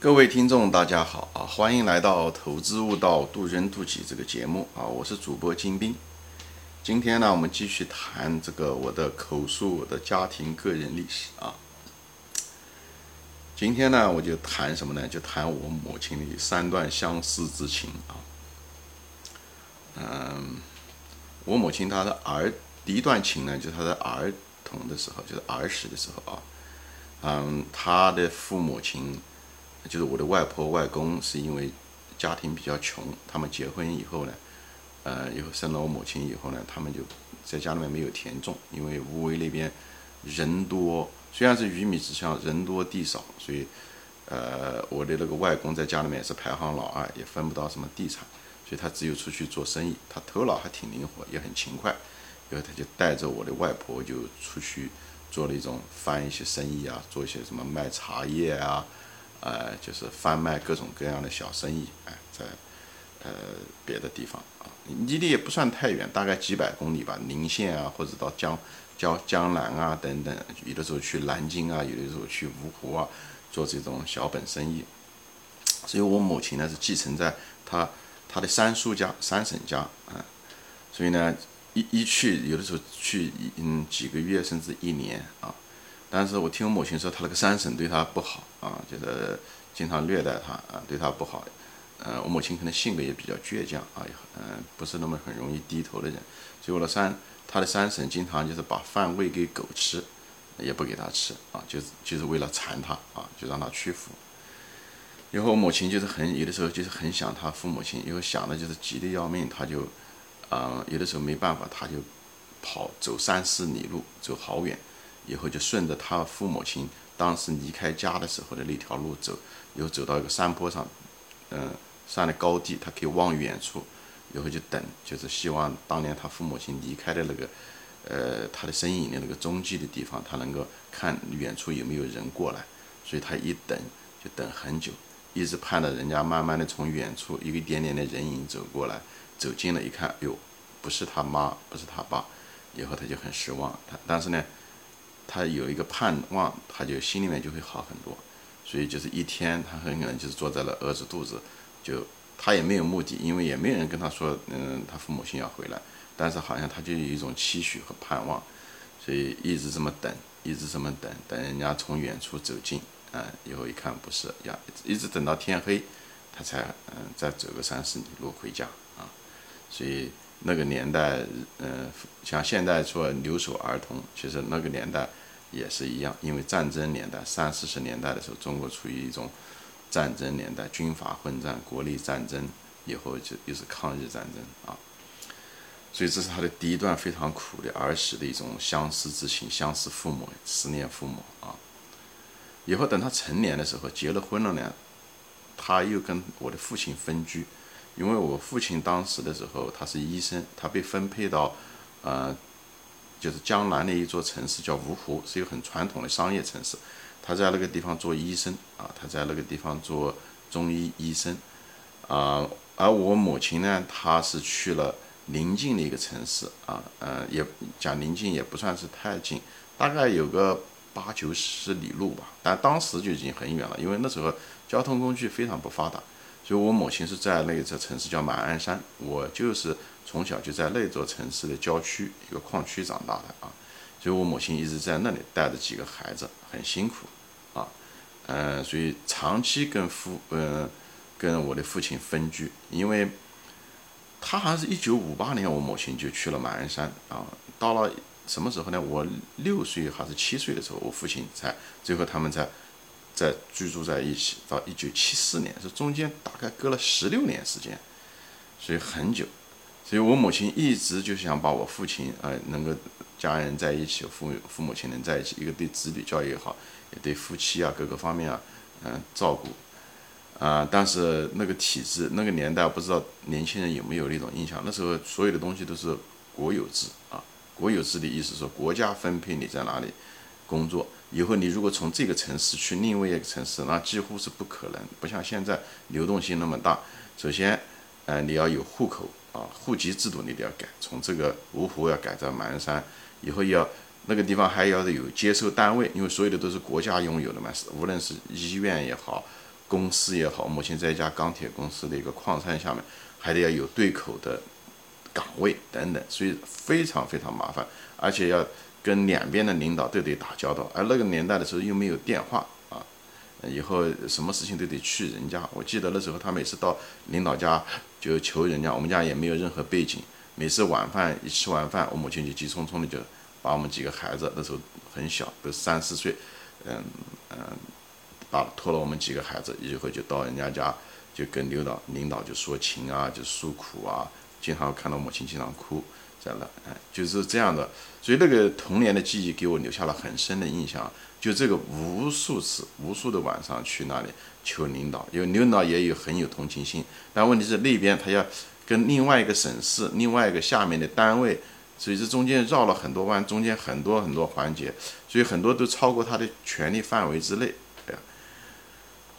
各位听众，大家好啊！欢迎来到《投资悟道，渡人渡己》这个节目啊！我是主播金兵。今天呢，我们继续谈这个我的口述我的家庭个人历史啊。今天呢，我就谈什么呢？就谈我母亲的三段相思之情啊。嗯，我母亲她的儿第一段情呢，就是她的儿童的时候，就是儿时的时候啊。嗯，她的父母亲。就是我的外婆外公是因为家庭比较穷，他们结婚以后呢，呃，以后生了我母亲以后呢，他们就在家里面没有田种，因为无为那边人多，虽然是鱼米之乡，人多地少，所以呃，我的那个外公在家里面是排行老二，也分不到什么地产，所以他只有出去做生意，他头脑还挺灵活，也很勤快，然后他就带着我的外婆就出去做了一种翻一些生意啊，做一些什么卖茶叶啊。呃，就是贩卖各种各样的小生意，哎，在呃别的地方啊，离得也不算太远，大概几百公里吧，宁县啊，或者到江江江南啊等等，有的时候去南京啊，有的时候去芜湖啊，做这种小本生意。所以我母亲呢是继承在她她的三叔家、三婶家啊，所以呢一一去，有的时候去嗯几个月甚至一年啊。但是我听我母亲说，她那个三婶对她不好啊，就是经常虐待她啊，对她不好。呃，我母亲可能性格也比较倔强啊，嗯，不是那么很容易低头的人。所以我的三，她的三婶经常就是把饭喂给狗吃，也不给他吃啊，就是就是为了馋他啊，就让他屈服。以后我母亲就是很有的时候就是很想他父母亲，以后想的就是急得要命，她就，啊，有的时候没办法，她就跑走三四里路，走好远。以后就顺着他父母亲当时离开家的时候的那条路走，又走到一个山坡上，嗯，山的高地，他可以望远处，以后就等，就是希望当年他父母亲离开的那个，呃，他的身影的那个踪迹的地方，他能够看远处有没有人过来，所以他一等就等很久，一直盼着人家慢慢的从远处一个点点的人影走过来，走近了一看，哟，不是他妈，不是他爸，以后他就很失望，他但是呢。他有一个盼望，他就心里面就会好很多，所以就是一天，他很可能就是坐在了儿子肚子，就他也没有目的，因为也没有人跟他说，嗯，他父母亲要回来，但是好像他就有一种期许和盼望，所以一直这么等，一直这么等，等人家从远处走近，啊，以后一看不是，呀，一直等到天黑，他才嗯再走个三四里路回家啊，所以。那个年代，嗯，像现在说留守儿童，其实那个年代也是一样，因为战争年代，三四十年代的时候，中国处于一种战争年代，军阀混战，国内战争以后就又是抗日战争啊，所以这是他的第一段非常苦的儿时的一种相思之情，相思父母，思念父母啊。以后等他成年的时候，结了婚了呢，他又跟我的父亲分居。因为我父亲当时的时候，他是医生，他被分配到，呃，就是江南的一座城市叫芜湖，是一个很传统的商业城市。他在那个地方做医生啊，他在那个地方做中医医生啊。而我母亲呢，她是去了临近的一个城市啊，呃，也讲临近也不算是太近，大概有个八九十里路吧。但当时就已经很远了，因为那时候交通工具非常不发达。就，我母亲是在那座城市叫马鞍山，我就是从小就在那座城市的郊区一个矿区长大的啊。所以我母亲一直在那里带着几个孩子，很辛苦啊。嗯，所以长期跟父，嗯，跟我的父亲分居，因为他好像是一九五八年，我母亲就去了马鞍山啊。到了什么时候呢？我六岁还是七岁的时候，我父亲才最后他们才。在居住在一起到一九七四年，这中间大概隔了十六年时间，所以很久。所以我母亲一直就想把我父亲，呃，能够家人在一起，父父母亲能在一起，一个对子女教育也好，也对夫妻啊各个方面啊，嗯，照顾。啊，但是那个体制，那个年代，不知道年轻人有没有那种印象？那时候所有的东西都是国有制啊，国有制的意思说国家分配你在哪里工作。以后你如果从这个城市去另外一个城市，那几乎是不可能，不像现在流动性那么大。首先，呃，你要有户口啊，户籍制度你得要改，从这个芜湖要改到马鞍山，以后要那个地方还要有接收单位，因为所有的都是国家拥有的嘛，无论是医院也好，公司也好，母亲在一家钢铁公司的一个矿山下面，还得要有对口的岗位等等，所以非常非常麻烦，而且要跟两边的领导都得打交道，而那个年代的时候又没有电话啊，以后什么事情都得去人家。我记得那时候他每次到领导家就求人家，我们家也没有任何背景，每次晚饭一吃完饭，我母亲就急匆匆的就把我们几个孩子那时候很小，都三四岁，嗯嗯。把拖了我们几个孩子，一会就到人家家，就跟领导领导就说情啊，就诉苦啊，经常看到母亲经常哭，在那，哎，就是这样的。所以那个童年的记忆给我留下了很深的印象。就这个无数次、无数的晚上去那里求领导，因为领导也有很有同情心，但问题是那边他要跟另外一个省市、另外一个下面的单位，所以这中间绕了很多弯，中间很多很多环节，所以很多都超过他的权力范围之内。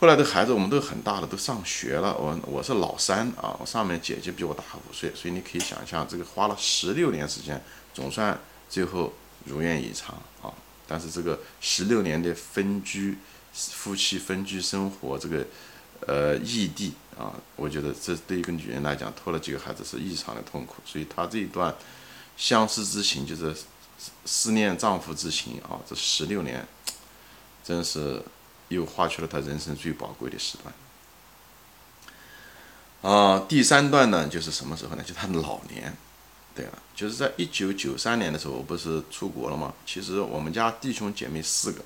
后来的孩子我们都很大了，都上学了。我我是老三啊，我上面姐姐比我大五岁，所以你可以想象，这个花了十六年时间，总算最后如愿以偿啊。但是这个十六年的分居，夫妻分居生活，这个呃异地啊，我觉得这对一个女人来讲，拖了几个孩子是异常的痛苦。所以她这一段相思之情，就是思念丈夫之情啊，这十六年真是。又画出了他人生最宝贵的时段。啊，第三段呢，就是什么时候呢？就他的老年。对了，就是在一九九三年的时候，我不是出国了吗？其实我们家弟兄姐妹四个，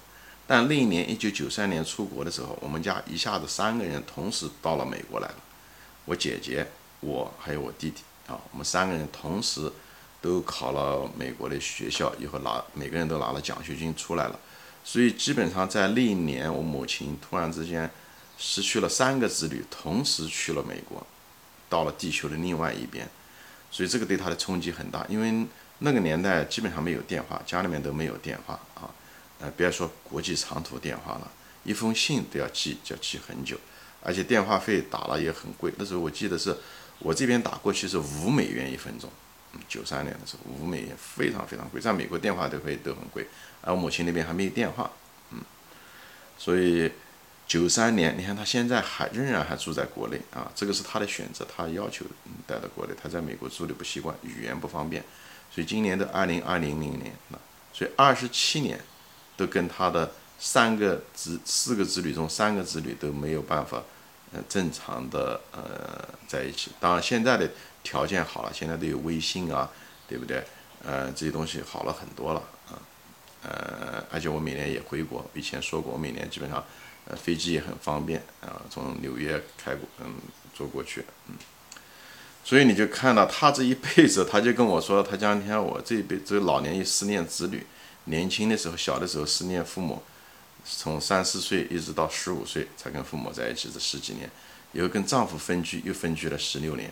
但那一年一九九三年出国的时候，我们家一下子三个人同时到了美国来了。我姐姐、我还有我弟弟啊，我们三个人同时都考了美国的学校，以后拿每个人都拿了奖学金出来了。所以基本上在那一年，我母亲突然之间失去了三个子女，同时去了美国，到了地球的另外一边，所以这个对她的冲击很大。因为那个年代基本上没有电话，家里面都没有电话啊，呃，别说国际长途电话了，一封信都要寄，就要寄很久，而且电话费打了也很贵。那时候我记得是我这边打过去是五美元一分钟。九三年的时候，五美元非常非常贵，在美国电话都会都很贵，而我母亲那边还没有电话，嗯，所以九三年，你看他现在还仍然还住在国内啊，这个是他的选择，他要求带到国内，他在美国住的不习惯，语言不方便，所以今年的二零二零零年了，所以二十七年都跟他的三个子四个子女中三个子女都没有办法，呃，正常的呃在一起，当然现在的。条件好了，现在都有微信啊，对不对？呃，这些东西好了很多了啊，呃，而且我每年也回国，以前说过，我每年基本上，呃，飞机也很方便啊，从纽约开过，嗯，坐过去，嗯，所以你就看到他这一辈子，他就跟我说，他讲，你看我这一辈子老年也思念子女，年轻的时候，小的时候思念父母，从三四岁一直到十五岁才跟父母在一起这十几年，以后跟丈夫分居，又分居了十六年。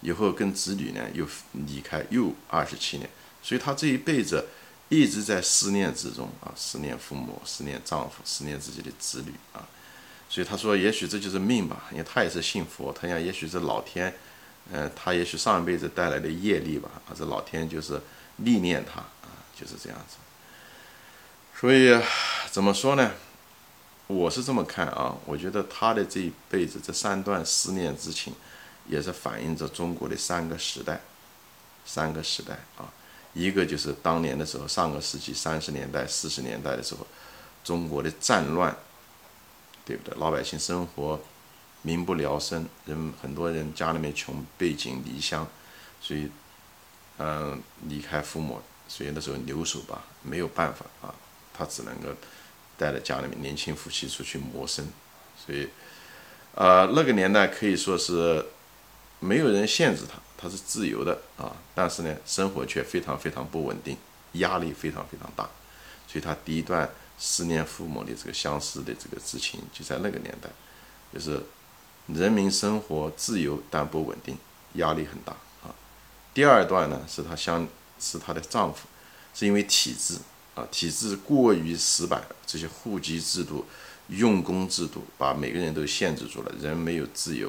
以后跟子女呢又离开又二十七年，所以她这一辈子一直在思念之中啊，思念父母，思念丈夫，思念自己的子女啊。所以她说，也许这就是命吧，因为她也是信佛，她想也许是老天，呃，她也许上一辈子带来的业力吧，啊，这老天就是历练她啊，就是这样子。所以怎么说呢？我是这么看啊，我觉得他的这一辈子这三段思念之情。也是反映着中国的三个时代，三个时代啊，一个就是当年的时候，上个世纪三十年代、四十年代的时候，中国的战乱，对不对？老百姓生活民不聊生，人很多人家里面穷，背井离乡，所以，嗯，离开父母，所以那时候留守吧，没有办法啊，他只能够带着家里面年轻夫妻出去谋生，所以，呃，那个年代可以说是。没有人限制他，他是自由的啊，但是呢，生活却非常非常不稳定，压力非常非常大，所以他第一段思念父母的这个相思的这个之情，就在那个年代，就是人民生活自由但不稳定，压力很大啊。第二段呢，是他相是他的丈夫，是因为体制啊，体制过于死板，这些户籍制度、用工制度把每个人都限制住了，人没有自由。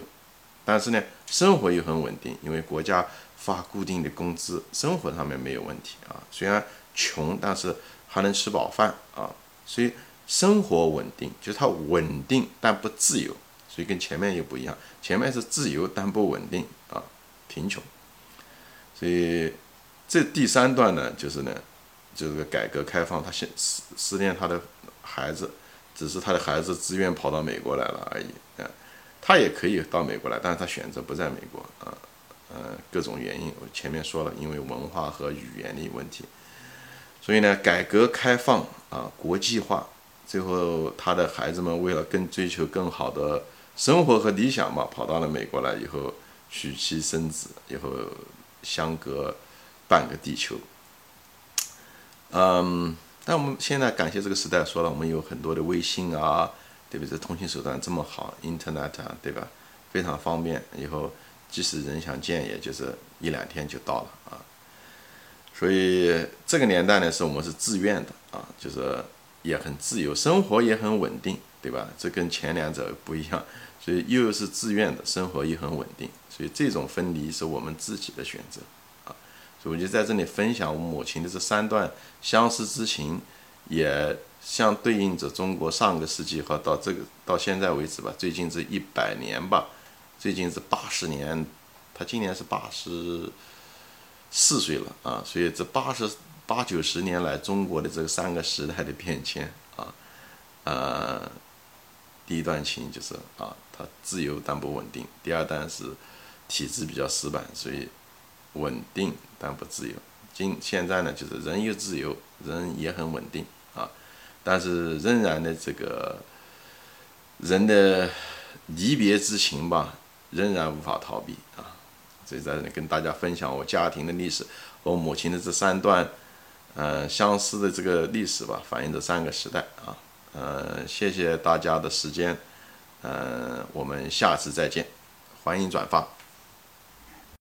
但是呢，生活又很稳定，因为国家发固定的工资，生活上面没有问题啊。虽然穷，但是还能吃饱饭啊。所以生活稳定，就是它稳定但不自由，所以跟前面又不一样，前面是自由但不稳定啊，贫穷。所以这第三段呢，就是呢，就是个改革开放，他现思思念他的孩子，只是他的孩子自愿跑到美国来了而已啊，他也可以到美国来，但是他选择不在美国啊，呃，各种原因，我前面说了，因为文化和语言的问题。所以呢，改革开放啊，国际化，最后他的孩子们为了更追求更好的生活和理想嘛，跑到了美国来以后，娶妻生子，以后相隔半个地球。嗯，但我们现在感谢这个时代，说了我们有很多的微信啊，对不对？通信手段这么好，Internet 啊，对吧？非常方便，以后即使人想见，也就是一两天就到了啊。所以这个年代呢，是我们是自愿的啊，就是也很自由，生活也很稳定，对吧？这跟前两者不一样，所以又是自愿的，生活也很稳定，所以这种分离是我们自己的选择。我就在这里分享我母亲的这三段相思之情，也相对应着中国上个世纪和到这个到现在为止吧，最近这一百年吧，最近是八十年，他今年是八十。四岁了啊，所以这八十八九十年来中国的这三个时代的变迁啊，呃，第一段情就是啊，它自由但不稳定；第二段是体制比较死板，所以稳定但不自由。今现在呢，就是人又自由，人也很稳定啊，但是仍然的这个人的离别之情吧，仍然无法逃避啊。所以在这里跟大家分享我家庭的历史和我母亲的这三段，呃，相似的这个历史吧，反映这三个时代啊，呃，谢谢大家的时间，呃，我们下次再见，欢迎转发。